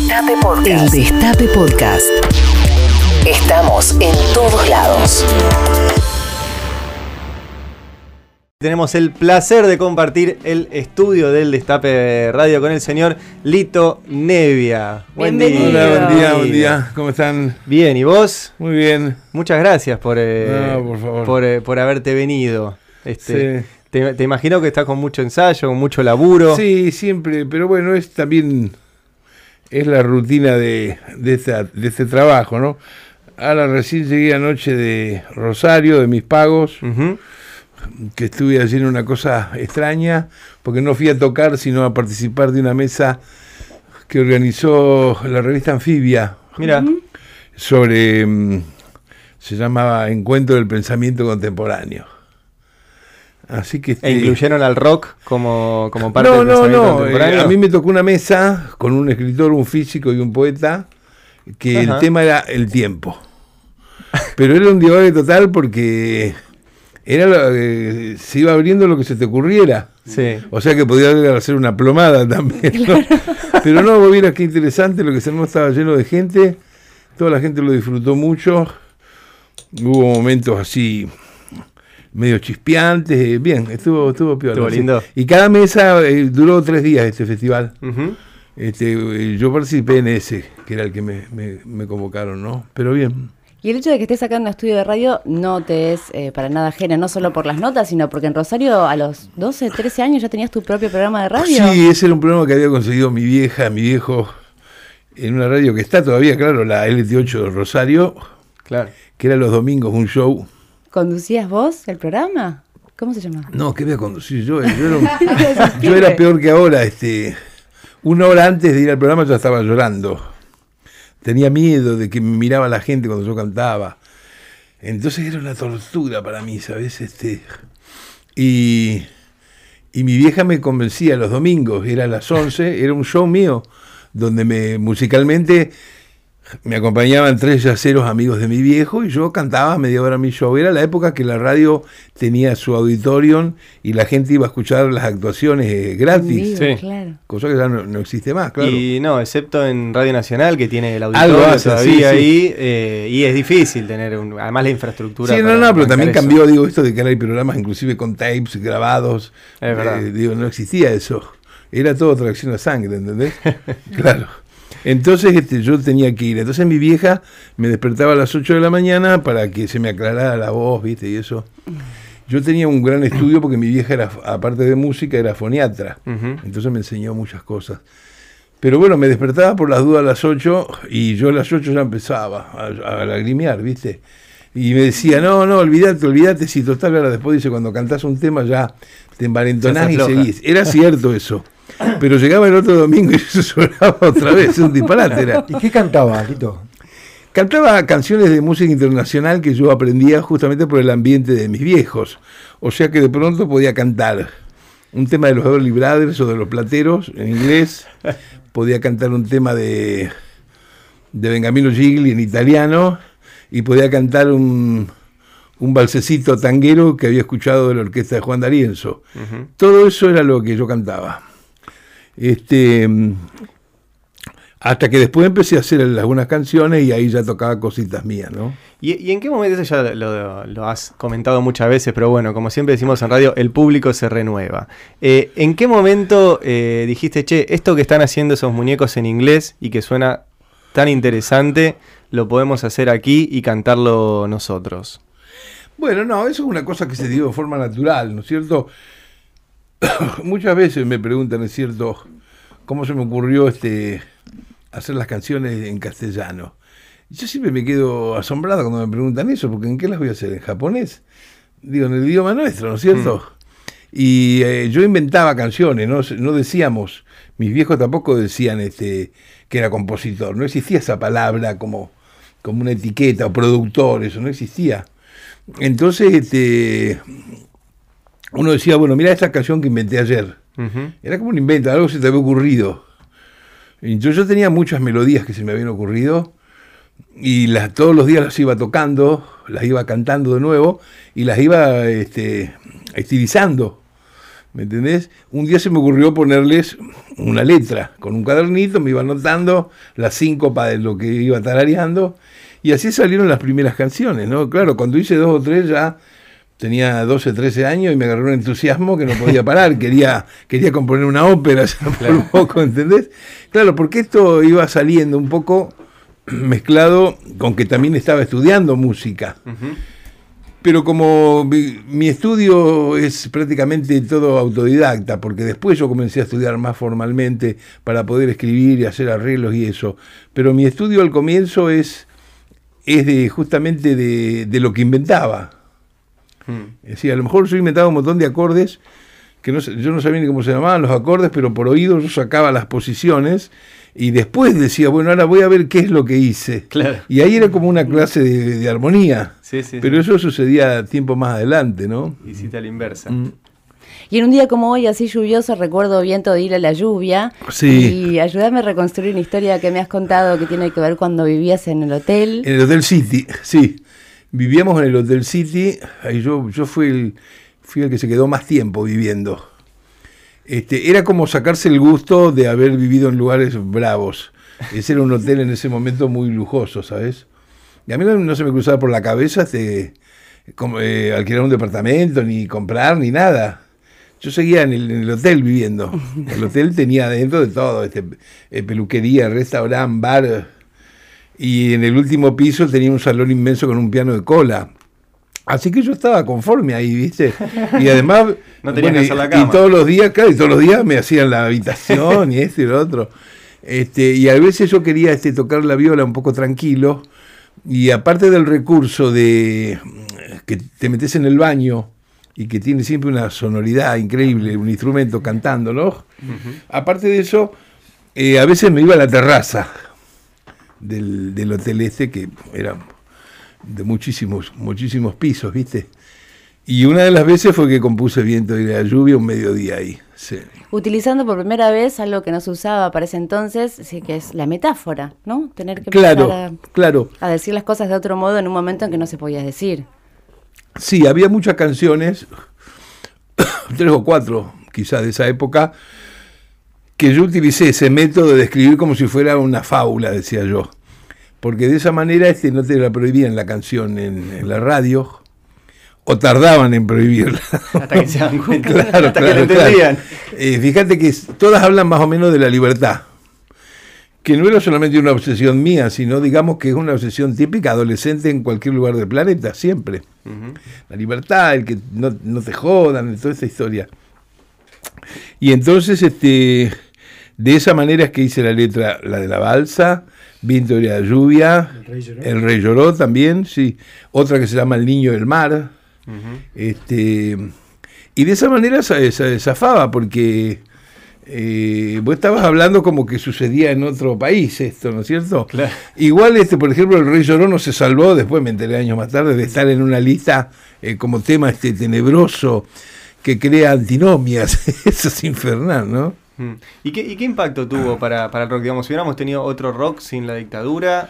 Destape Podcast. El Destape Podcast. Estamos en todos lados. Tenemos el placer de compartir el estudio del Destape Radio con el señor Lito Nevia. Buen día. Hola, buen día, buen día. ¿Cómo están? Bien, ¿y vos? Muy bien. Muchas gracias por, eh, por, eh, por, haberte venido. Este, te, imagino que estás con mucho ensayo, con mucho laburo. Sí, siempre, pero bueno, es también es la rutina de, de, de este trabajo, ¿no? Ahora recién llegué anoche de Rosario, de mis pagos que estuve haciendo una cosa extraña, porque no fui a tocar, sino a participar de una mesa que organizó la revista Anfibia. Mira. Sobre. Mm, se llamaba Encuentro del Pensamiento Contemporáneo. Así que. ¿E incluyeron al rock como, como parte del pensamiento no, contemporáneo? No, a mí me tocó una mesa con un escritor, un físico y un poeta, que el tema era el tiempo. Pero era un divague total porque era lo, se iba abriendo lo que se te ocurriera. Sí. O sea que podía hacer una plomada también. Pero no, vos qué interesante, lo que se estaba lleno de gente, toda la gente lo disfrutó mucho, hubo momentos así medio chispeantes, bien, estuvo, estuvo Estuvo lindo. Y cada mesa eh, duró tres días este festival. este, eh, yo participé en ese, que era el que me, me convocaron, ¿no? Pero bien. Y el hecho de que estés acá en un estudio de radio no te es eh, para nada ajena, no solo por las notas, sino porque en Rosario a los 12, 13 años ya tenías tu propio programa de radio. Sí, ese era un programa que había conseguido mi vieja, mi viejo, en una radio que está todavía, claro, la LT8 de Rosario, claro. que era los domingos un show. ¿Conducías vos el programa? ¿Cómo se llama? No, ¿qué voy a conducir yo? Yo era, peor que ahora. Este, una hora antes de ir al programa ya estaba llorando tenía miedo de que me miraba la gente cuando yo cantaba. Entonces era una tortura para mí, ¿sabes? Este, y, y mi vieja me convencía los domingos, era a las 11, era un show mío, donde me musicalmente me acompañaban tres yaceros amigos de mi viejo y yo cantaba media hora mi show. Era la época que la radio tenía su auditorium y la gente iba a escuchar las actuaciones eh, gratis. Cosa que ya no, existe más, claro. Y no, excepto en Radio Nacional, que tiene el auditorio todavía ahí, eh, y es difícil tener, además la infraestructura. Sí, no, no, pero también cambió, digo, esto de que ahora hay programas inclusive con tapes grabados. Es verdad. Eh, digo, no existía eso. Era todo tracción a sangre, ¿entendés? claro. Entonces este, yo tenía que ir. Entonces mi vieja me despertaba a las 8 de la mañana para que se me aclarara la voz, ¿viste? Y eso. Yo tenía un gran estudio porque mi vieja era, aparte de música, era foniatra. Entonces me enseñó muchas cosas. Pero bueno, me despertaba por las dudas a las 8 y yo a las 8 ya empezaba a, lagrimear, ¿viste? Y me decía, no, no, olvídate, olvídate, si total, ahora después dice, cuando cantás un tema ya te envalentonás y seguís. Era cierto eso. Pero llegaba el otro domingo y se sonaba otra vez, un disparate era. ¿Y qué cantaba, Lito? Cantaba canciones de música internacional que yo aprendía justamente por el ambiente de mis viejos. O sea que de pronto podía cantar un tema de los Everly Brothers o de los Plateros en inglés. Podía cantar un tema de, de Benjamino Gigli en italiano. Y podía cantar un, un balsecito tanguero que había escuchado de la orquesta de Juan D'Arienzo. Todo eso era lo que yo cantaba. Este, hasta que después empecé a hacer algunas canciones y ahí ya tocaba cositas mías, ¿no? ¿Y, en qué momento, ya lo, has comentado muchas veces, pero bueno, como siempre decimos en radio, el público se renueva. Eh, ¿En qué momento eh, dijiste, che, esto que están haciendo esos muñecos en inglés y que suena tan interesante, lo podemos hacer aquí y cantarlo nosotros? Bueno, no, eso es una cosa que se dio de forma natural, ¿no es cierto? muchas veces me preguntan, es cierto, cómo se me ocurrió este hacer las canciones en castellano. Yo siempre me quedo asombrado cuando me preguntan eso, porque ¿en qué las voy a hacer? ¿En japonés? Digo, en el idioma nuestro, ¿no es cierto? Mm. Y eh, yo inventaba canciones, ¿no? no decíamos, mis viejos tampoco decían este, que era compositor, no existía esa palabra como, como una etiqueta o productor, eso no existía. Entonces, este, uno decía, bueno, mira esta canción que inventé ayer. Era como un invento, algo se te había ocurrido. Entonces yo tenía muchas melodías que se me habían ocurrido y las, todos los días las iba tocando, las iba cantando de nuevo y las iba este, estilizando. ¿Me entendés? Un día se me ocurrió ponerles una letra con un cuadernito, me iba anotando la síncopa de lo que iba tarareando y así salieron las primeras canciones, ¿no? Claro, cuando hice dos o tres ya tenía 12, 13 años y me agarró un entusiasmo que no podía parar, quería, quería componer una ópera un poco, ¿entendés? Claro, porque esto iba saliendo un poco mezclado con que también estaba estudiando música. Pero como mi, mi, estudio es prácticamente todo autodidacta, porque después yo comencé a estudiar más formalmente para poder escribir y hacer arreglos y eso. Pero mi estudio al comienzo es, es de, justamente de, de lo que inventaba. Es decir, a lo mejor yo inventaba un montón de acordes que no, yo no sabía ni cómo se llamaban los acordes, pero por oído yo sacaba las posiciones y después decía, bueno, ahora voy a ver qué es lo que hice. Claro. Y ahí era como una clase de, de armonía. Sí, sí, pero sí. eso sucedía tiempo más adelante, ¿no? Hiciste a la inversa. Mm. Y en un día como hoy, así lluvioso, recuerdo viento de ir a la lluvia. Sí. Y ayúdame a reconstruir una historia que me has contado que tiene que ver cuando vivías en el hotel. En el Hotel City, sí. Vivíamos en el Hotel City, ahí yo, yo fui, el, fui el que se quedó más tiempo viviendo. Este, era como sacarse el gusto de haber vivido en lugares bravos. Ese era un hotel en ese momento muy lujoso, ¿sabes? Y a mí no, se me cruzaba por la cabeza este, eh, alquilar un departamento, ni comprar, ni nada. Yo seguía en el, en el hotel viviendo. El hotel tenía dentro de todo, este, eh, peluquería, restaurante, bar. Y en el último piso tenía un salón inmenso con un piano de cola. Así que yo estaba conforme ahí, ¿viste? Y además. No tenías que hacer la cama. Y todos los días, claro, y todos los días me hacían la habitación y esto y lo otro. Este, y a veces yo quería este, tocar la viola un poco tranquilo. Y aparte del recurso de que te metes en el baño y que tiene siempre una sonoridad increíble, un instrumento cantándolo, aparte de eso, eh, a veces me iba a la terraza del, del hotel este, que era de muchísimos, muchísimos pisos, ¿viste? Y una de las veces fue que compuse Viento de la Lluvia un mediodía ahí. Sí. Utilizando por primera vez algo que no se usaba para ese entonces, sí, que es la metáfora, ¿no? Tener que Claro, claro. a, a decir las cosas de otro modo en un momento en que no se podía decir. Sí, había muchas canciones, tres o cuatro quizás de esa época, que yo utilicé ese método de escribir como si fuera una fábula, decía yo. Porque de esa manera este, no te la prohibían la canción en, en la radio, o tardaban en prohibirla. Hasta que se dan cuenta. Claro, hasta claro, que lo claro. entendían. Eh, fíjate que todas hablan más o menos de la libertad, que no era solamente una obsesión mía, sino digamos que es una obsesión típica adolescente en cualquier lugar del planeta, siempre. La libertad, el que no, no te jodan, toda esa historia. Y entonces, este, de esa manera es que hice la letra, la de la balsa, Viento de la lluvia, El rey lloró. El rey lloró también, sí. Otra que se llama El niño del mar. Este, y de esa manera za- za- zafaba, porque eh, vos estabas hablando como que sucedía en otro país esto, ¿no es cierto? Claro. Igual, este, por ejemplo, el Rey Llorón no se salvó, después me enteré años más tarde, de estar en una lista eh, como tema este tenebroso que crea antinomias. Eso es infernal, ¿no? ¿Y qué, y qué impacto tuvo para, para el rock? Digamos, si hubiéramos tenido otro rock sin la dictadura,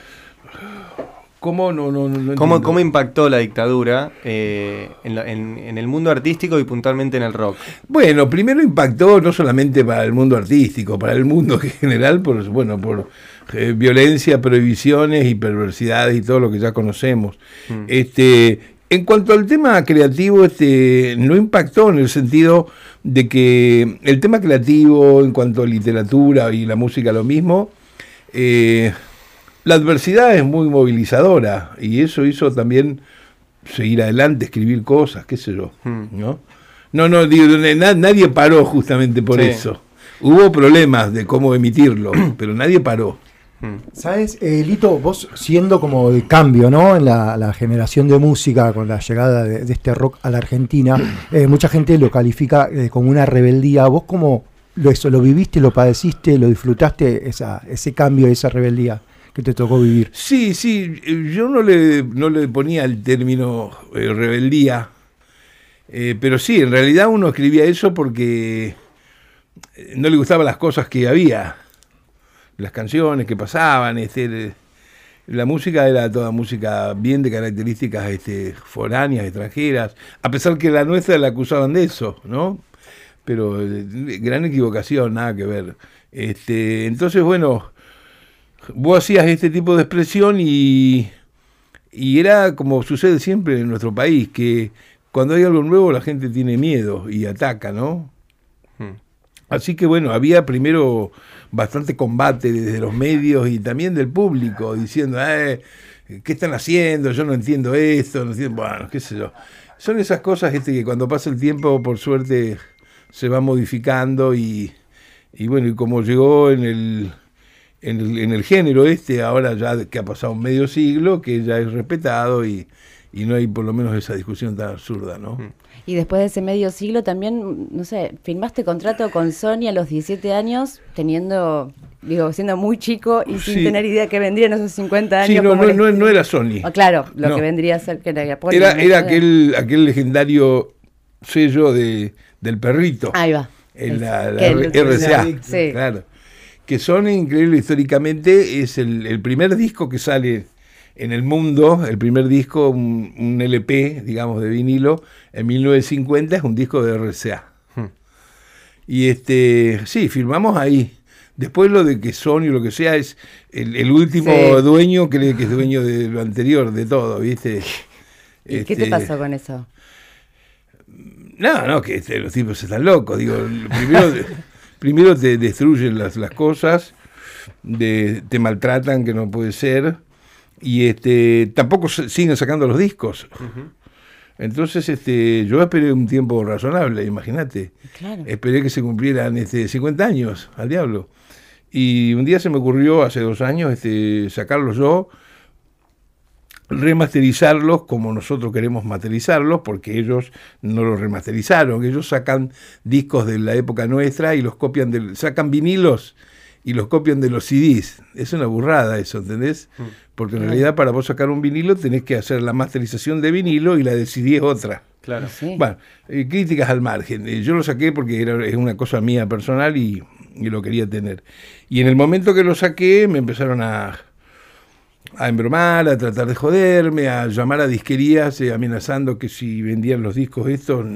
¿Cómo no, no, no, no ¿cómo, impactó la dictadura eh, en, la- en- en el mundo artístico y puntualmente en el rock? Bueno, primero impactó no solamente para el mundo artístico, para el mundo en general, por, bueno, por eh, violencia, prohibiciones y perversidades y todo lo que ya conocemos. Mm. Este, en cuanto al tema creativo, este, no impactó en el sentido de que el tema creativo, en cuanto a literatura y la música, lo mismo, eh, la adversidad es muy movilizadora y eso hizo también seguir adelante, escribir cosas, qué sé yo, Mm. ¿no? No, no, digo, na- nadie paró justamente por Sí. eso. Hubo problemas de cómo emitirlo, pero nadie paró. ¿Sabes, eh, Lito, vos siendo como el cambio, ¿no? En la, la generación de música con la llegada de, de este rock a la Argentina, eh, mucha gente lo califica eh, como una rebeldía. ¿Vos cómo lo, eso, lo viviste, lo padeciste, lo disfrutaste, esa, ese cambio, esa rebeldía que te tocó vivir? Sí, sí, eh, yo no le, no le ponía el término rebeldía, pero sí, en realidad uno escribía eso porque no le gustaban las cosas que había, las canciones que pasaban, este, la música era toda música bien de características este, foráneas, extranjeras, a pesar que la nuestra la acusaban de eso, ¿no? pero eh, gran equivocación, nada que ver. Este, entonces, bueno, vos hacías este tipo de expresión y, y era como sucede siempre en nuestro país, que cuando hay algo nuevo la gente tiene miedo y ataca, ¿no? Hmm. Así que bueno, había primero bastante combate desde los medios y también del público, diciendo, eh, ¿qué están haciendo? Yo no entiendo esto, no entiendo, bueno, qué sé yo. Son esas cosas este, que cuando pasa el tiempo, por suerte, se va modificando y, y bueno, y como llegó en el, en el, género este, ahora ya que ha pasado medio siglo, que ya es respetado y, y no hay por lo menos esa discusión tan absurda, ¿no? Mm. Y después de ese medio siglo también, no sé, firmaste contrato con Sony a los 17 años, teniendo, digo, siendo muy chico y sin Sí. tener idea que vendría en esos 50 años. Sí, no, no, no, era Sony. Ah, claro, lo No. que vendría a ser que era Apple, Era, era aquel, aquel legendario sello de, del perrito. Ahí va. En la, RCA. Sí. Claro. Que son increíble históricamente, es el, el primer disco que sale en el mundo, el primer disco, un, un LP, digamos, de vinilo, en 1950 es un disco de RCA. Hmm. Y este, sí, firmamos ahí. Después lo de que Sony o lo que sea es el, el último Sí. dueño cree que es dueño de lo anterior, de todo, ¿viste? ¿Y qué te Este, pasó con eso? no, no, que este, los tipos están locos. Digo, primero, primero te destruyen las, las cosas, de- te maltratan, que no puede ser, y este tampoco siguen sacando los discos. Entonces, este, yo esperé un tiempo razonable, imagínate. Claro. Esperé que se cumplieran este, 50 años al diablo. Y un día se me ocurrió, hace dos años, este, sacarlos yo, remasterizarlos como nosotros queremos masterizarlos, porque ellos no los remasterizaron. Ellos sacan discos de la época nuestra y los copian, del, sacan vinilos y los copian de los CDs. Es una burrada eso, ¿entendés? Porque en realidad para vos sacar un vinilo tenés que hacer la masterización de vinilo y la de CD es otra. Claro. Sí. Bueno, eh, críticas al margen. Eh, yo lo saqué porque era, es una cosa mía personal y, y lo quería tener. Y en el momento que lo saqué me empezaron a, a embromar, a tratar de joderme, a llamar a disquerías eh, amenazando que si vendían los discos estos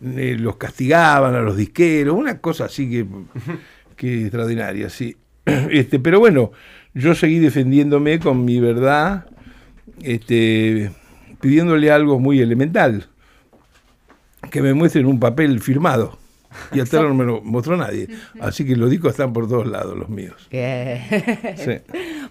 eh, los castigaban a los disqueros, una cosa así que, que extraordinaria, sí. Este, pero bueno, yo seguí defendiéndome con mi verdad, este, pidiéndole algo muy elemental, que me muestren un papel firmado. Y hasta ahora no me lo mostró nadie. Así que los discos están por todos lados, los míos. Sí.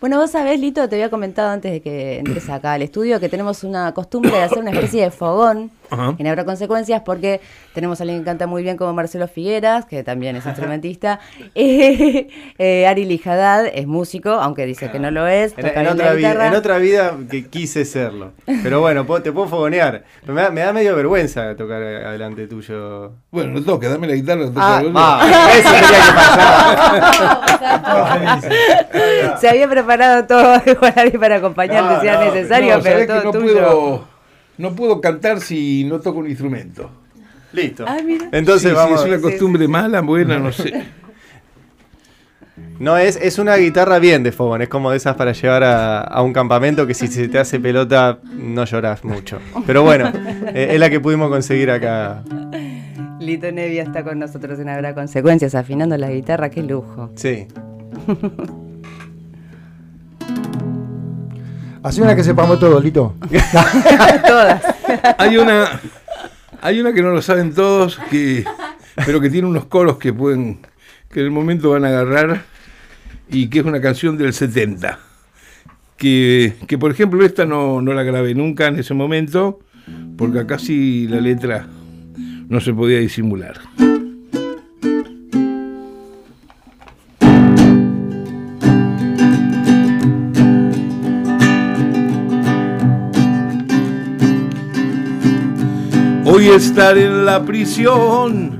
Bueno, vos sabés, Lito, te había comentado antes de que entres acá al estudio que tenemos una costumbre de hacer una especie de fogón Ajá. en Habrá Consecuencias porque tenemos a alguien que canta muy bien como Marcelo Figueras, que también es instrumentista. Eh, eh, Ari Lijadad es músico, aunque dice que no lo es. En, otra vida, guitarra. en otra vida que quise serlo. Pero bueno, puedo- te puedo fogonear. Pero me da, me da medio vergüenza tocar adelante tuyo. Bueno, no toca, dame la guitarra. Ah, va, eso tenía que pasar. Se había preparado todo para acompañarte No, si era no, necesario, No, pero todo que no tuyo. puedo, no puedo cantar si no toco un instrumento. Listo. Ah, mira. Entonces Sí, sí, vamos. es una Sí, costumbre mala, buena, no sé. No, es, es una guitarra bien de fogón. Es como de esas para llevar a, a un campamento que si se te hace pelota no lloras mucho. Pero bueno, eh, es la que pudimos conseguir acá. Lito Nevia está con nosotros en Habrá Consecuencias, afinando la guitarra, qué lujo. Sí. Así una que sepamos todo, Lito. Todas. Hay una, hay una que no lo saben todos, que, pero que tiene unos coros que pueden, que en el momento van a agarrar, y que es una canción del 70. Que, que por ejemplo esta no, no la grabé nunca en ese momento, porque acá sí la letra no se podía disimular. Hoy estar en la prisión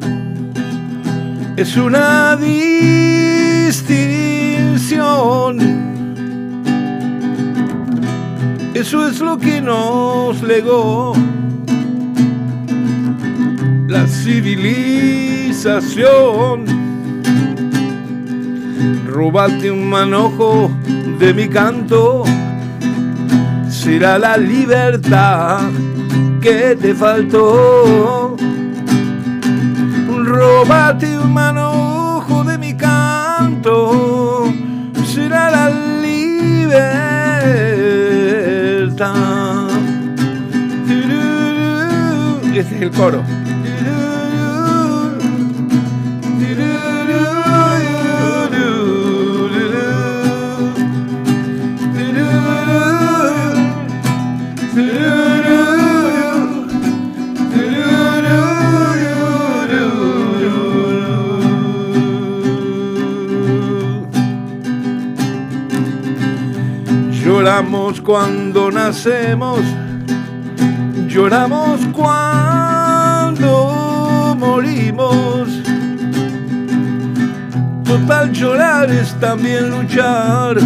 es una distinción. Eso es lo que nos legó la civilización. Robarte un manojo de mi canto será la libertad que te faltó. Robate un manojo de mi canto, será la libertad. Este es el coro. Lloramos cuando nacemos, lloramos cuando morimos. Total llorar es también luchar.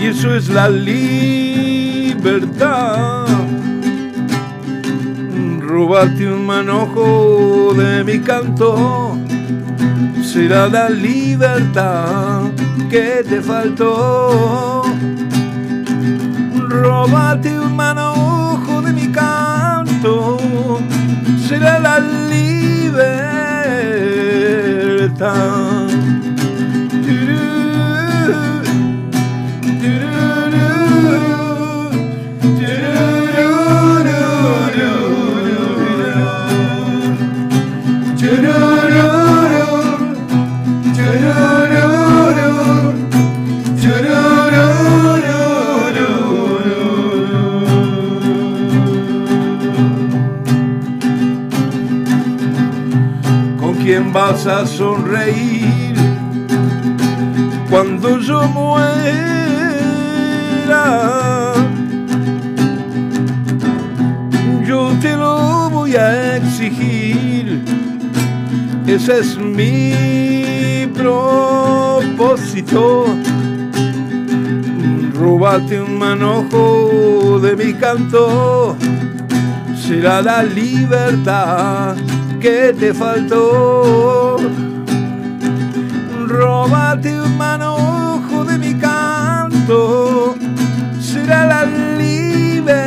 Y eso es la libertad. Robarte un manojo de mi canto será la libertad que te faltó. Robarte un manojo de mi canto será la libertad. Vas a sonreír cuando yo muera? Yo te lo voy a exigir. Ese es mi propósito. Robate un manojo de mi canto. Será la libertad que te faltó. Robate un manojo de mi canto. Será la libertad.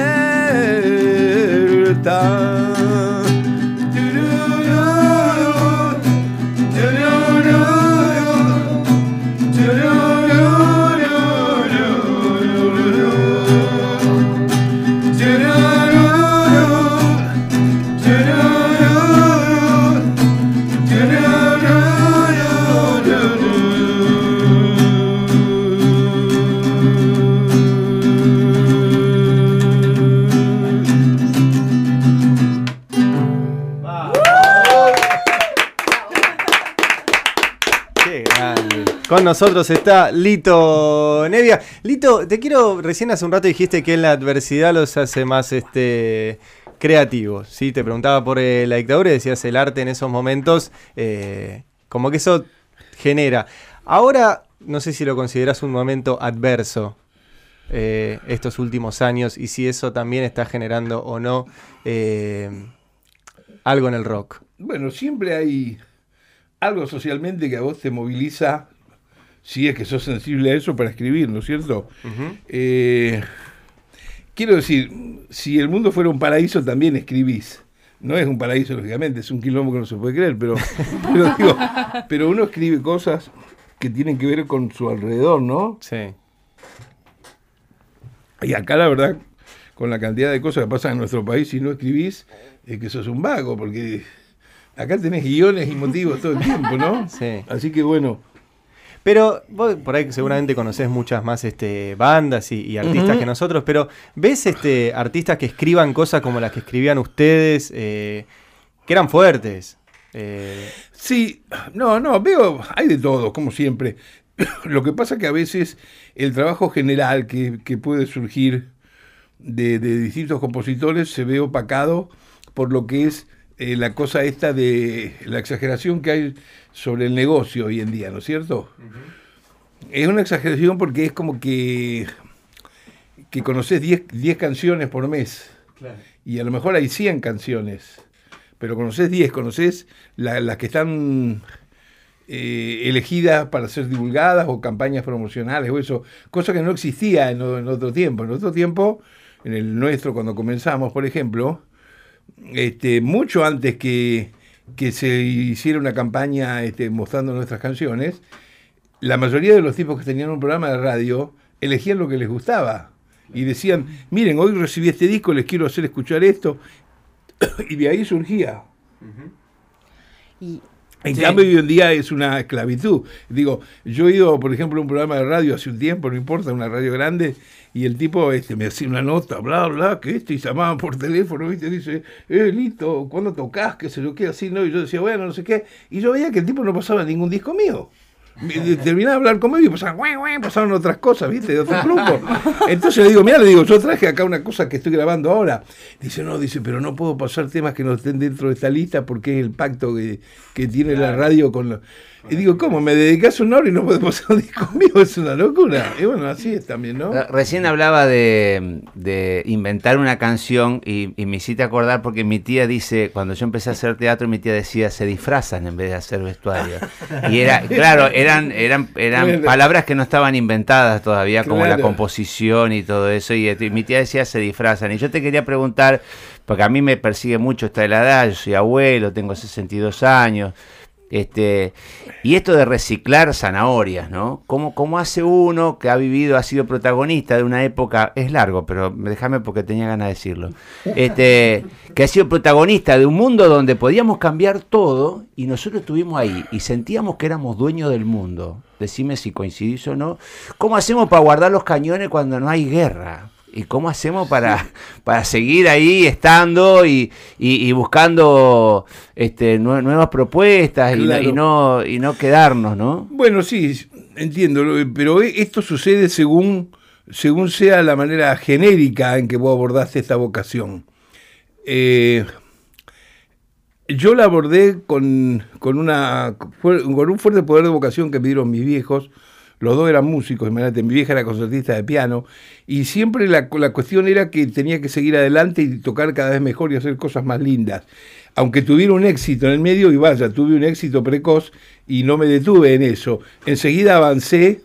Con nosotros está Lito Nevia. Lito, te quiero, recién hace un rato dijiste que en la adversidad los hace más este creativos. ¿sí? Te preguntaba por eh, la dictadura y decías el arte en esos momentos, eh, como que eso genera. Ahora, no sé si lo consideras un momento adverso eh, estos últimos años y si eso también está generando o no eh, algo en el rock. Bueno, siempre hay algo socialmente que a vos te moviliza, si es que sos sensible a eso, para escribir, ¿no es cierto? Eh, quiero decir, si el mundo fuera un paraíso, también escribís. No es un paraíso, lógicamente, es un quilombo que no se puede creer, pero, pero, digo, pero uno escribe cosas que tienen que ver con su alrededor, ¿no? Sí. Y acá la verdad, con la cantidad de cosas que pasan en nuestro país, si no escribís, es que sos un vago, porque acá tenés guiones y motivos todo el tiempo, ¿no? Sí. Así que bueno, Pero vos por ahí seguramente conocés muchas más este, bandas y, y artistas que nosotros, pero ¿ves este, artistas que escriban cosas como las que escribían ustedes, eh, que eran fuertes? Eh, sí, no, no, veo, hay de todo, como siempre. Lo que pasa que a veces el trabajo general que, que puede surgir de, de distintos compositores se ve opacado por lo que es eh, la cosa esta de la exageración que hay sobre el negocio hoy en día, ¿no es cierto? Es una exageración porque es como que, que conoces 10 10 canciones por mes y a lo mejor hay 100 canciones, pero conoces 10, conoces la- las que están eh, elegidas para ser divulgadas o campañas promocionales o eso, cosa que no existía en, en otro tiempo. En otro tiempo, en el nuestro, cuando comenzamos, por ejemplo, este, mucho antes que, que se hiciera una campaña este, mostrando nuestras canciones, la mayoría de los tipos que tenían un programa de radio elegían lo que les gustaba. Y decían, miren, hoy recibí este disco, les quiero hacer escuchar esto. y de ahí surgía. Y En Sí. cambio, hoy en día es una esclavitud. Digo, yo he ido, por ejemplo, a un programa de radio hace un tiempo, no importa, una radio grande, y el tipo este, me hacía una nota, bla, bla, que esto, y llamaban por teléfono, ¿viste? Dice, eh, Lito, ¿cuándo tocas? Que se lo queda así, ¿no? Y yo decía, bueno, no sé qué. Y yo veía que el tipo no pasaba ningún disco mío. Terminaba de hablar conmigo y pasaban, "Güey, güey", pasaban otras cosas, ¿viste? De otro grupo. Entonces le digo, mira, le digo, yo traje acá una cosa que estoy grabando ahora. Dice, no, dice, pero no puedo pasar temas que no estén dentro de esta lista porque es el pacto que, que tiene la radio con los... Y digo, ¿cómo? ¿Me dedicas una hora y no puedo pasar un disco mío? Es una locura. Y bueno, así es también, ¿no? Re- Recién hablaba de, de inventar una canción y, y me hiciste acordar porque mi tía dice, cuando yo empecé a hacer teatro, mi tía decía, se disfrazan en vez de hacer vestuario. Y era, claro, eran, eran, eran palabras que no estaban inventadas todavía, como la composición y todo eso. Y, y mi tía decía, se disfrazan. Y yo te quería preguntar, porque a mí me persigue mucho esta de la edad, yo soy abuelo, tengo 62 años. Este, y esto de reciclar zanahorias, ¿no? ¿Cómo, ¿Cómo hace uno que ha vivido, ha sido protagonista de una época, es largo, pero déjame porque tenía ganas de decirlo, este, que ha sido protagonista de un mundo donde podíamos cambiar todo y nosotros estuvimos ahí y sentíamos que éramos dueños del mundo. Decime si coincidís o no. ¿Cómo hacemos para guardar los cañones cuando no hay guerra? ¿Y cómo hacemos para, para seguir ahí estando y, y- y buscando este, nue- nuevas propuestas y no- y, no, y no quedarnos, ¿no? Bueno, sí, entiendo, pero e- esto sucede según, según sea la manera genérica en que vos abordaste esta vocación. Eh, yo la abordé con, con, una, con un fuerte poder de vocación que me dieron mis viejos. Los dos eran músicos, imagínate, mi vieja era concertista de piano, y siempre la, la cuestión era que tenía que seguir adelante y tocar cada vez mejor y hacer cosas más lindas. Aunque tuviera un éxito en el medio, y vaya, tuve un éxito precoz y no me detuve en eso. Enseguida avancé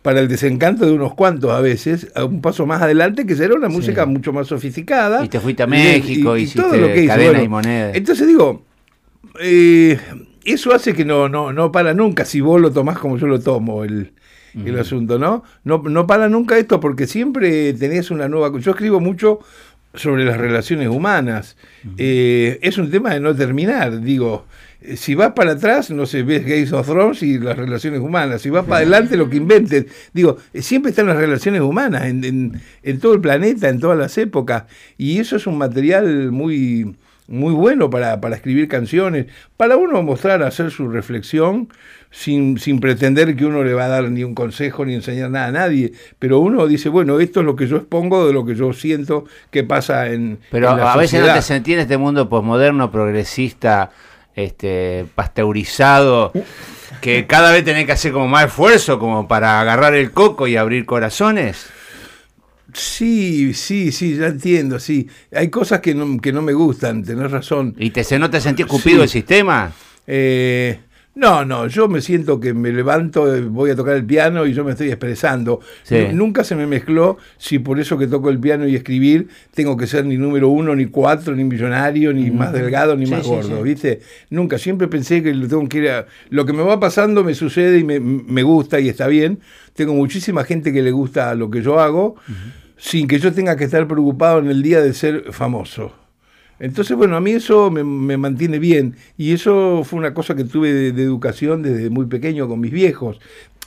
para el desencanto de unos cuantos a veces, a un paso más adelante, que será una música mucho más sofisticada. Y te fuiste a México, hiciste hice, Cadena y Moneda. Entonces digo, eh, eso hace que no, no, no para nunca si vos lo tomás como yo lo tomo el, el asunto, ¿no? ¿no? No para nunca esto porque siempre tenés una nueva... Yo escribo mucho sobre las relaciones humanas. Eh, es un tema de no terminar, digo. Si vas para atrás, no sé, ves Games of Thrones y las relaciones humanas. Si vas para adelante, lo que inventes. Digo, siempre están las relaciones humanas en, en- en todo el planeta, en todas las épocas. Y eso es un material muy, muy bueno para, para escribir canciones, para uno mostrar, hacer su reflexión, sin, sin pretender que uno le va a dar ni un consejo ni enseñar nada a nadie, pero uno dice, bueno, esto es lo que yo expongo de lo que yo siento que pasa en, Pero en la a veces no te sentí en este mundo posmoderno, progresista, este, pasteurizado, que cada vez tenés que hacer como más esfuerzo como para agarrar el coco y abrir corazones. Sí, sí, sí, ya entiendo, sí. Hay cosas que no, que no me gustan, tenés razón. ¿Y te, no te sentís cupido Sí. el sistema? Eh, no, no, yo me siento que me levanto, eh, voy a tocar el piano y yo me estoy expresando. Sí. Nu- Nunca se me mezcló si por eso que toco el piano y escribir tengo que ser ni número uno, ni cuatro, ni millonario, ni más delgado, ni Sí, más sí, gordo. ¿viste? Nunca, siempre pensé que lo tengo que ir a- Lo que me va pasando me sucede y me, me gusta y está bien. Tengo muchísima gente que le gusta lo que yo hago, sin que yo tenga que estar preocupado en el día de ser famoso. Entonces, bueno, a mí eso me, me mantiene bien. Y eso fue una cosa que tuve de, de educación desde muy pequeño con mis viejos.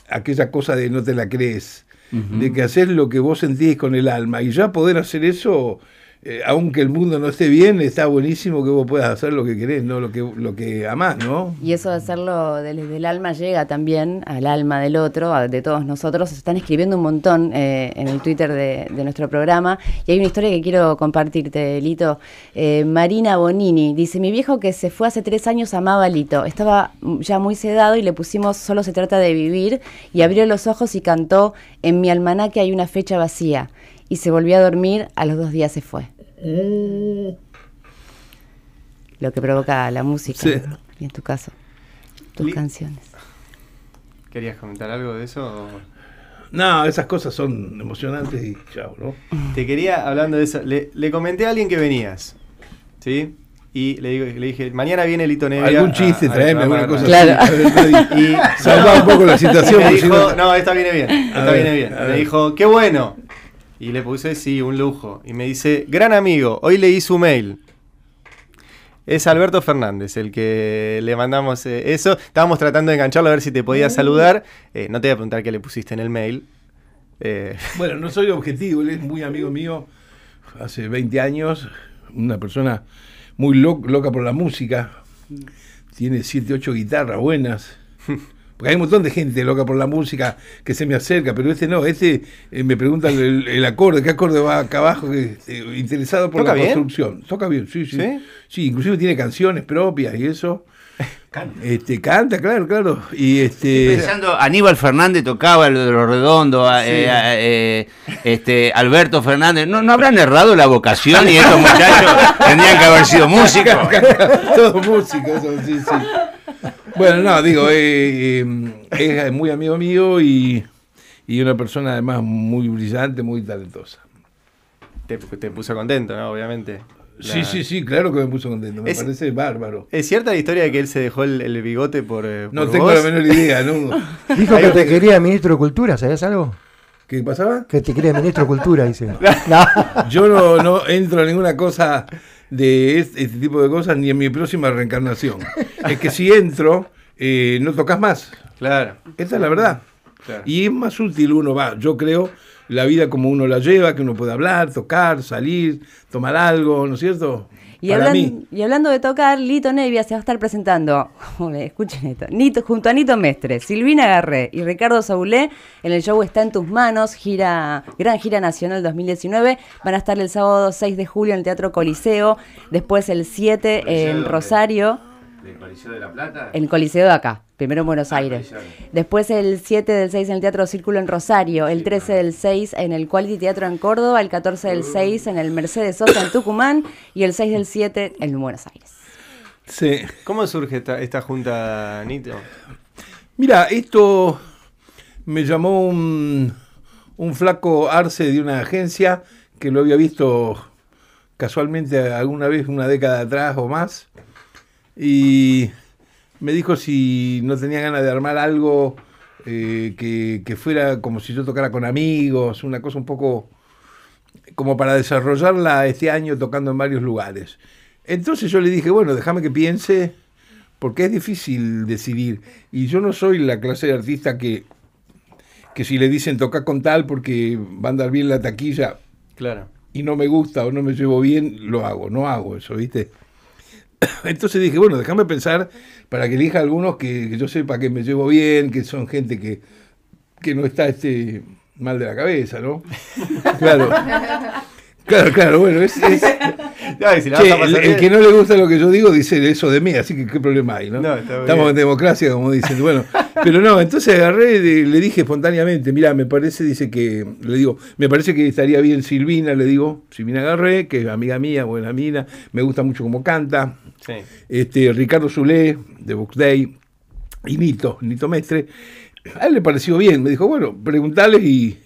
Aquella cosa de no te la crees. De que hacer lo que vos sentís con el alma. Y ya poder hacer eso, eh, aunque el mundo no esté bien, está buenísimo que vos puedas hacer lo que querés, no lo que, lo que amás, ¿no? Y eso de hacerlo desde el alma llega también al alma del otro, a- de todos nosotros. Se están escribiendo un montón eh, en el Twitter de, de nuestro programa. Y hay una historia que quiero compartirte, Lito. Eh, Marina Bonini dice: Mi viejo que se fue hace tres años amaba a Lito. Estaba ya muy sedado y le pusimos Solo se trata de vivir. Y abrió los ojos y cantó: En mi almanaque hay una fecha vacía. Y se volvió a dormir. A los dos días se fue. Lo que provoca la música. Sí. Y en tu caso, tus Li- canciones. ¿Querías comentar algo de eso? o- No, esas cosas son emocionantes y chao, ¿no? Te quería, hablando de eso, le, le comenté a alguien que venías, ¿sí? y le, digo, le dije, mañana viene Lito Nevia. Algún chiste, traeme alguna cosa radio". Claro. Y Salva un poco la situación. me dijo, no- esta viene bien, esta viene bien. Me dijo, qué bueno. Y le puse, sí, un lujo. Y me dice, gran amigo, hoy leí su mail. Es Alberto Fernández, el que le mandamos eh, eso. Estábamos tratando de engancharlo a ver si te podía saludar. Eh, no te voy a preguntar qué le pusiste en el mail. Eh, Bueno, no soy objetivo, él es muy amigo mío, hace 20 años, una persona muy lo- loca por la música, tiene 7, 8 guitarras buenas. Porque hay un montón de gente loca por la música que se me acerca, pero este no, este eh, me pregunta el, el acorde, qué acorde va acá abajo, que, eh, interesado por ¿Toca la bien? construcción. Toca bien, sí, sí, ¿Sí? sí. inclusive tiene canciones propias y eso. Este, canta, claro, claro. Y este. Pensando, Aníbal Fernández tocaba lo de los redondos, a- eh, eh, este, Alberto Fernández, ¿no, ¿no habrán errado la vocación y estos muchachos tendrían que haber sido músicos? Todo músico, eso, sí, sí. Bueno, no, digo, eh, eh, es muy amigo mío y, y una persona además muy brillante, muy talentosa. te, te puso contento, ¿no? Obviamente. Sí, La- sí, sí, claro que me puso contento, me Es- parece bárbaro. ¿Es cierta la historia de que él se dejó el, el bigote por, eh, No por tengo vos? la menor idea, ¿no? Dijo que te quería ministro de Cultura, ¿sabías algo? ¿Qué pasaba? Que te quería ministro de Cultura, dice. No. Yo no, no entro en ninguna cosa de este, este tipo de cosas ni en mi próxima reencarnación. Es que si entro, eh, no tocas más. Claro. Esta es la verdad. Claro. Y es más útil uno va, yo creo, la vida como uno la lleva, que uno puede hablar, tocar, salir, tomar algo, ¿no es cierto? Y, Para hablan- mí. y hablando de tocar, Lito Nevia se va a estar presentando, escuchen esto, Nito, junto a Nito Mestre, Silvina Garré y Ricardo Saulé en el show Está en tus manos, gira, gran gira nacional 2019. Van a estar el sábado 6 de julio en el Teatro Coliseo, después el 7 en Rosario, ¿Del Coliseo de la Plata? en el Coliseo de acá, primero en Buenos Ah, Aires. Después el 7 del 6 en el Teatro Círculo en Rosario, el 13 del 6 en el Quality Teatro en Córdoba, el 14 del 6 en el Mercedes Sosa en Tucumán y el 6 del 7 en Buenos Aires. Sí. ¿Cómo surge esta, esta junta, Nito? Mira, esto me llamó un, un flaco arce de una agencia que lo había visto casualmente alguna vez, una década atrás o más, y me dijo si no tenía ganas de armar algo eh, que, que fuera como si yo tocara con amigos, una cosa un poco como para desarrollarla este año tocando en varios lugares. Entonces yo le dije, bueno, déjame que piense, porque es difícil decidir. Y yo no soy la clase de artista que, que si le dicen tocar con tal porque va a andar bien la taquilla Claro. y no me gusta o no me llevo bien, lo hago. No hago eso, ¿viste? Entonces dije, bueno, déjame pensar para que elija algunos que, que yo sepa que me llevo bien, que son gente que, que no está este mal de la cabeza, ¿no? Claro. Claro, claro, bueno, es, es- si Che, el, que no le gusta lo que yo digo dice eso de mí, así que qué problema hay, ¿no? Estamos en democracia, como dicen. Bueno, pero no, entonces agarré le dije espontáneamente, mira, me parece, dice que, le digo, me parece que estaría bien Silvina, le digo, Silvina Agarré, que es amiga mía, buena mina, me gusta mucho cómo canta, Sí. este, Ricardo Zulé, de Box Day, y Nito, Nito Mestre. A él le pareció bien, me dijo, bueno, preguntales y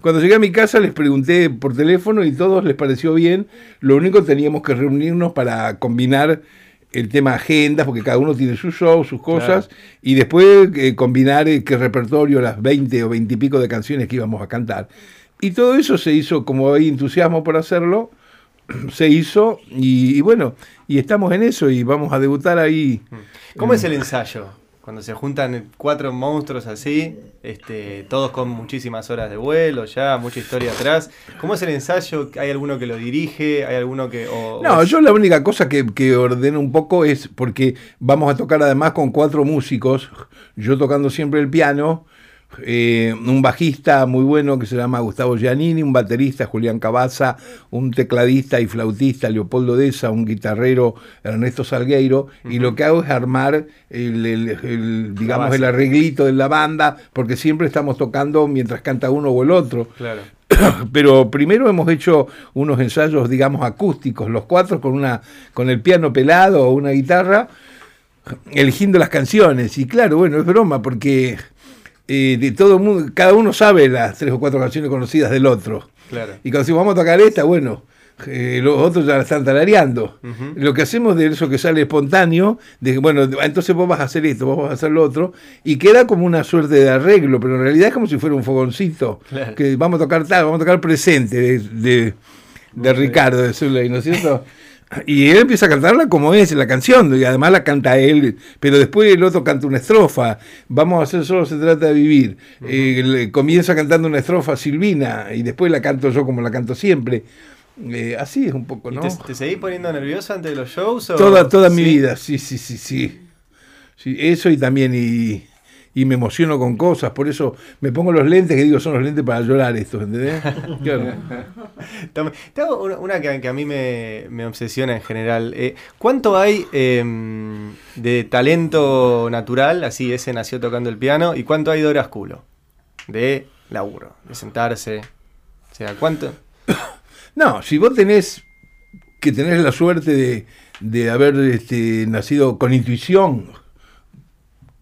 cuando llegué a mi casa les pregunté por teléfono y todos les pareció bien. Lo único teníamos que reunirnos para combinar el tema agendas, porque cada uno tiene su show, sus cosas, y después eh, combinar eh, qué repertorio, las 20 o 20 y pico de canciones que íbamos a cantar. Y todo eso se hizo, como hay entusiasmo por hacerlo, se hizo, y, y bueno, y estamos en eso, y vamos a debutar ahí. ¿Cómo es el ensayo? Cuando se juntan cuatro monstruos así, este, todos con muchísimas horas de vuelo, ya, mucha historia atrás. ¿Cómo es el ensayo? ¿Hay alguno que lo dirige? ¿Hay alguno que.? o- No, o yo la única cosa que, que ordeno un poco es porque vamos a tocar además con cuatro músicos, yo tocando siempre el piano, eh, un bajista muy bueno que se llama Gustavo Giannini, un baterista Julián Cabaza, un tecladista y flautista Leopoldo Deza, un guitarrero Ernesto Salgueiro, y lo que hago es armar el, el- el, digamos, el arreglito de la banda, porque siempre estamos tocando mientras canta uno o el otro. Claro. Pero primero hemos hecho unos ensayos, digamos, acústicos, los cuatro con una, con el piano pelado o una guitarra, eligiendo las canciones. Y claro, bueno, es broma, porque eh, de todo el mundo, cada uno sabe las tres o cuatro canciones conocidas del otro. Claro. Y cuando decimos vamos a tocar esta, bueno, eh, los otros ya la están tarareando. Lo que hacemos de eso que sale espontáneo, de bueno, entonces vos vas a hacer esto, vos vas a hacer lo otro, y queda como una suerte de arreglo, pero en realidad es como si fuera un fogoncito, que vamos a tocar tal, vamos a tocar presente de, de, de Ricardo de Zuley, ¿no es cierto? Y él empieza a cantarla como es la canción, y además la canta él, pero después el otro canta una estrofa. Vamos a hacer solo se trata de vivir. Eh, le- comienza cantando una estrofa Silvina, y después la canto yo como la canto siempre. Eh, así es un poco, ¿Y ¿no? te, te seguís poniendo nervioso antes de los shows? o- Toda, toda mi vida, sí, sí, sí, sí. Sí, eso y también, y, y me emociono con cosas, por eso me pongo los lentes que digo son los lentes para llorar estos, ¿entendés? Claro. Te hago una, una que, que a mí me, me obsesiona en general. Eh, ¿Cuánto hay em, de talento natural, así ese nació tocando el piano, y cuánto hay de horas culo? De laburo, de sentarse. O sea, ¿cuánto? No, si vos tenés que tenés la suerte de, de haber este, nacido con intuición,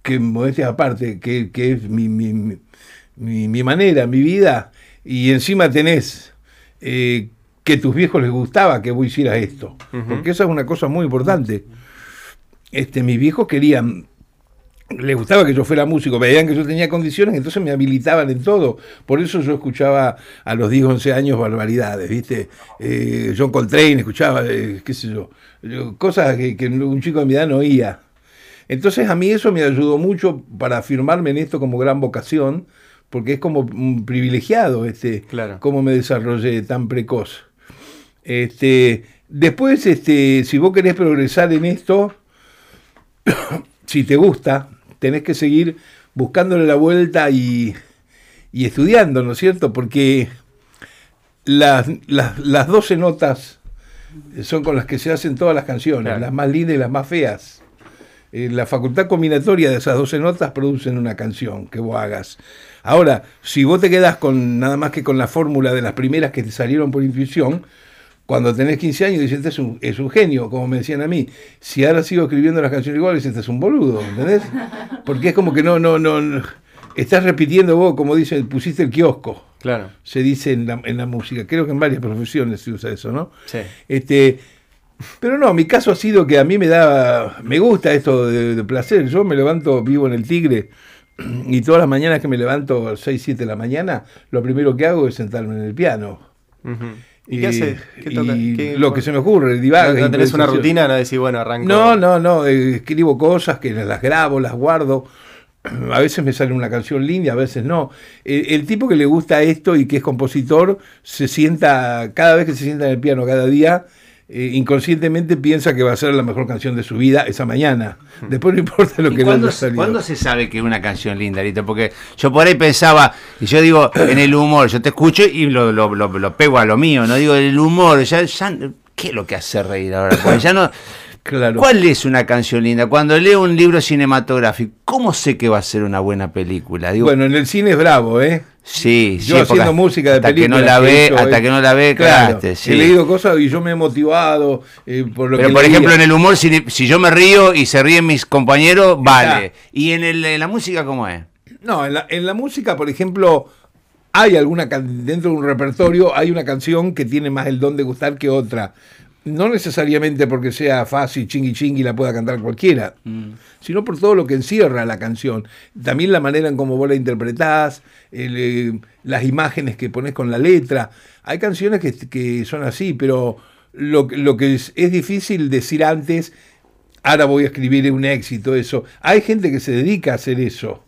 que modestia aparte, que, que es mi, mi, mi- mi- manera, mi vida, y encima tenés eh, que tus viejos les gustaba que vos hicieras esto, porque esa es una cosa muy importante. Este, mis viejos querían les gustaba que yo fuera músico, veían que yo tenía condiciones, entonces me habilitaban en todo. Por eso yo escuchaba a los 10, 11 años barbaridades, ¿viste? Eh, John Coltrane, escuchaba, eh, qué sé yo, yo, cosas que, que un chico de mi edad no oía. Entonces a mí eso me ayudó mucho para afirmarme en esto como gran vocación, porque es como privilegiado, este, Claro. cómo me desarrollé tan precoz. Este, después, este, si vos querés progresar en esto, si te gusta, tenés que seguir buscándole la vuelta y, y estudiando, ¿no es cierto? Porque las, las, las 12 notas son con las que se hacen todas las canciones, Claro. las más lindas y las más feas. Eh, la facultad combinatoria de esas 12 notas producen una canción que vos hagas. Ahora, si vos te quedás con nada más que con la fórmula de las primeras que te salieron por intuición, cuando tenés 15 años dices, este es un, es un genio, como me decían a mí. Si ahora sigo escribiendo las canciones iguales, este es un boludo, ¿entendés? Porque es como que no, no, no, no- estás repitiendo vos, como dice, pusiste el kiosco, Claro. se dice en la, en la música. Creo que en varias profesiones se usa eso, ¿no? Sí. Este, pero no, mi caso ha sido que a mí me da, me gusta esto de, de placer. Yo me levanto, vivo en el Tigre, y todas las mañanas que me levanto a las 6, 7 de la mañana, lo primero que hago es sentarme en el piano. ¿Y, qué haces? ¿Qué y lo que se me ocurre, divaga. ¿No, no tenés una rutina? No decís, bueno, arranco. No, no, no, eh, escribo cosas que las grabo, las guardo. A veces me sale una canción linda, a veces no. El, el tipo que le gusta esto y que es compositor, se sienta, cada vez que se sienta en el piano, cada día, eh, inconscientemente piensa que va a ser la mejor canción de su vida esa mañana. Después no importa lo ¿Y que le haya salido. cuándo se sabe que es una canción linda, Lito? Porque yo por ahí pensaba, y yo digo, en el humor, yo te escucho y lo, lo, lo- lo pego a lo mío, no digo el humor, ya, ya ¿qué es lo que hace reír ahora? Porque ya no. Claro. ¿Cuál es una canción linda? Cuando leo un libro cinematográfico, ¿cómo sé que va a ser una buena película? Digo, Bueno, en el cine es bravo, ¿eh? Sí, Yo sí, haciendo música de hasta que no la ve, hecho, hasta eh, que no la ve, claro, cagaste, sí. He leído cosas y yo me he motivado eh, por lo Pero que por leía. ejemplo en el humor, si, si yo me río y se ríen mis compañeros, vale. Y en, el, en la música, ¿cómo es? No, en la, en la música, por ejemplo, hay alguna dentro de un repertorio hay una canción que tiene más el don de gustar que otra. No necesariamente porque sea fácil, chingui chingui, la pueda cantar cualquiera, sino por todo lo que encierra la canción. También la manera en cómo vos la interpretás, el, eh, las imágenes que pones con la letra. Hay canciones que, que son así, pero lo, que- lo que es, es difícil decir antes, ahora voy a escribir un éxito, eso. Hay gente que se dedica a hacer eso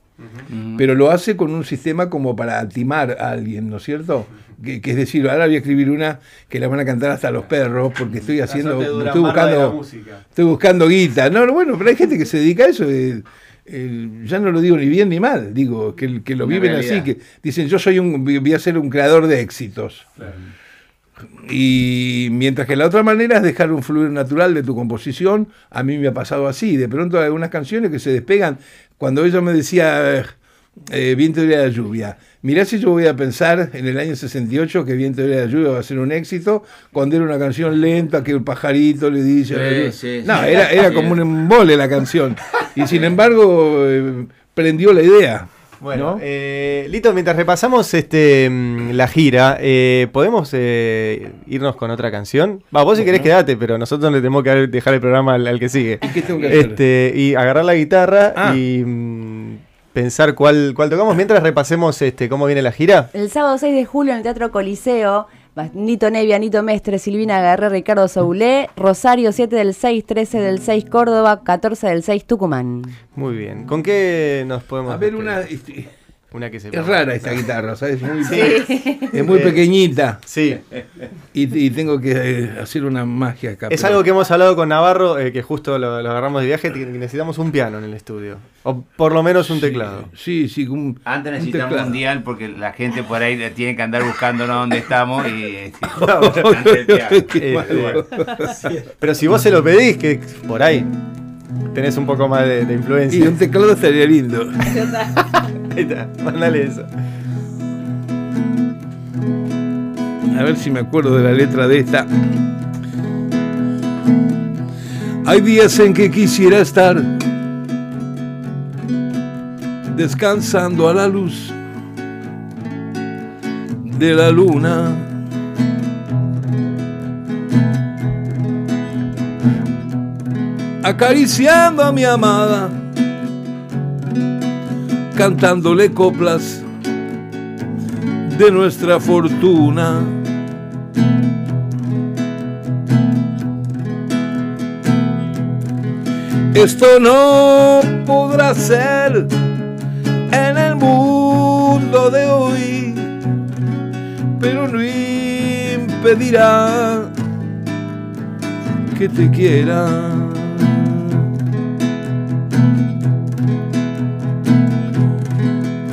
pero lo hace con un sistema como para timar a alguien, ¿no es cierto? Que, que es decir, ahora voy a escribir una que la van a cantar hasta los perros porque estoy haciendo, estoy buscando, estoy buscando guita. No, no, bueno, pero hay gente que se dedica a eso. eh, eh, ya no lo digo ni bien ni mal, digo que, que lo Una viven realidad. así, que dicen yo soy un, voy a ser un creador de éxitos. Y mientras que la otra manera es dejar un fluir natural de tu composición, a mí me ha pasado así. De pronto hay algunas canciones que se despegan. Cuando ella me decía eh, Viento de la lluvia, mirá si yo voy a pensar en el año 68 que Viento de la lluvia va a ser un éxito, cuando era una canción lenta que el pajarito le dice... Sí, sí, no, sí. era, era como un embole la canción. Y sin embargo, eh, prendió la idea. Bueno, ¿no? eh, Lito, mientras repasamos este mm, la gira, eh, ¿podemos eh, irnos con otra canción? Va, vos si querés quedate, pero nosotros le tenemos que dejar el programa al, al que sigue. ¿Y qué tengo que hacer? Este, y agarrar la guitarra Ah. y pensar cuál, cuál tocamos mientras repasemos este, cómo viene la gira. El sábado 6 de julio en el Teatro Coliseo, Nito Nevia, Nito Mestre, Silvina Agarré, Ricardo Soulé, Rosario 7 del 6, 13 del 6 Córdoba, 14 del 6 Tucumán. Muy bien. ¿Con qué nos podemos A ver, despedir? una. Una que se Es rara esta guitarra, ¿sabes? Muy, Sí. Es muy pequeñita. Sí, Y, y tengo que eh, hacer una magia acá. es pero- algo que hemos hablado con Navarro, eh, que justo lo, lo agarramos de viaje, que necesitamos un piano en el estudio. O por lo menos un teclado. Sí, sí. Un, Antes un necesitamos teclado. un dial porque la gente por ahí tiene que andar buscándonos dónde estamos y Eh. Pero si vos se lo pedís, que por ahí tenés un poco más de, de Y influencia. un teclado estaría lindo. Ahí está, mandale eso. A ver si me acuerdo de la letra de esta. Hay días en que quisiera estar descansando a la luz de la luna. Acariciando a mi amada, cantándole coplas de nuestra fortuna. Esto no podrá ser en el mundo de hoy, pero no impedirá que te quiera.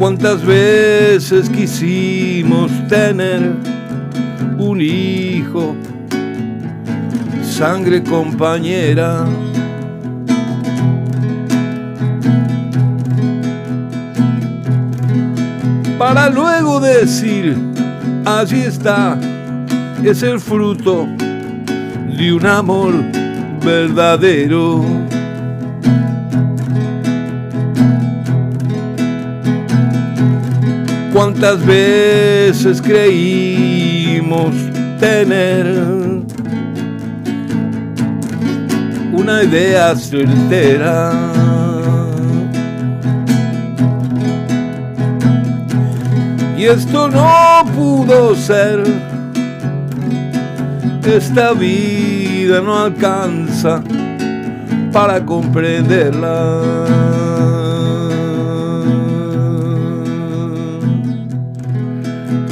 Cuántas veces quisimos tener un hijo, sangre compañera. Para luego decir, allí está, es el fruto de un amor verdadero. Cuántas veces creímos tener una idea certera. Y esto no pudo ser. Esta vida no alcanza para comprenderla.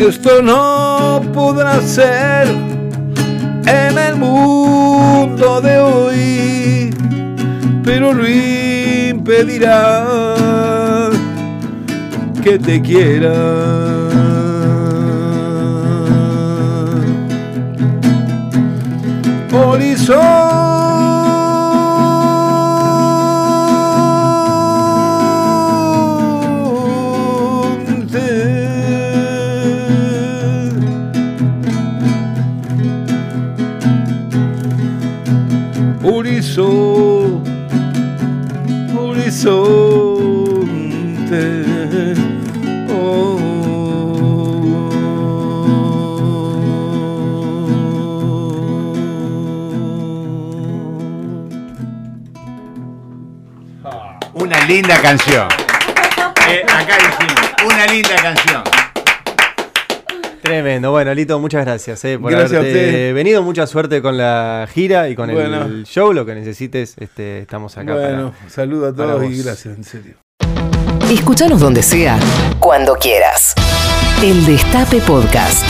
Esto no podrá ser en el mundo de hoy, pero no impedirá que te quiera. Horizonte. Horizonte. Una linda canción. Eh, acá dijimos, una linda canción. Tremendo. Bueno, Lito, muchas gracias eh, por Gracias a haberte usted. venido. Mucha suerte con la gira y con Bueno. el show. Lo que necesites, este, estamos acá Bueno, saludo a para todos y gracias, en serio. Escúchanos donde sea, cuando quieras. El Destape Podcast.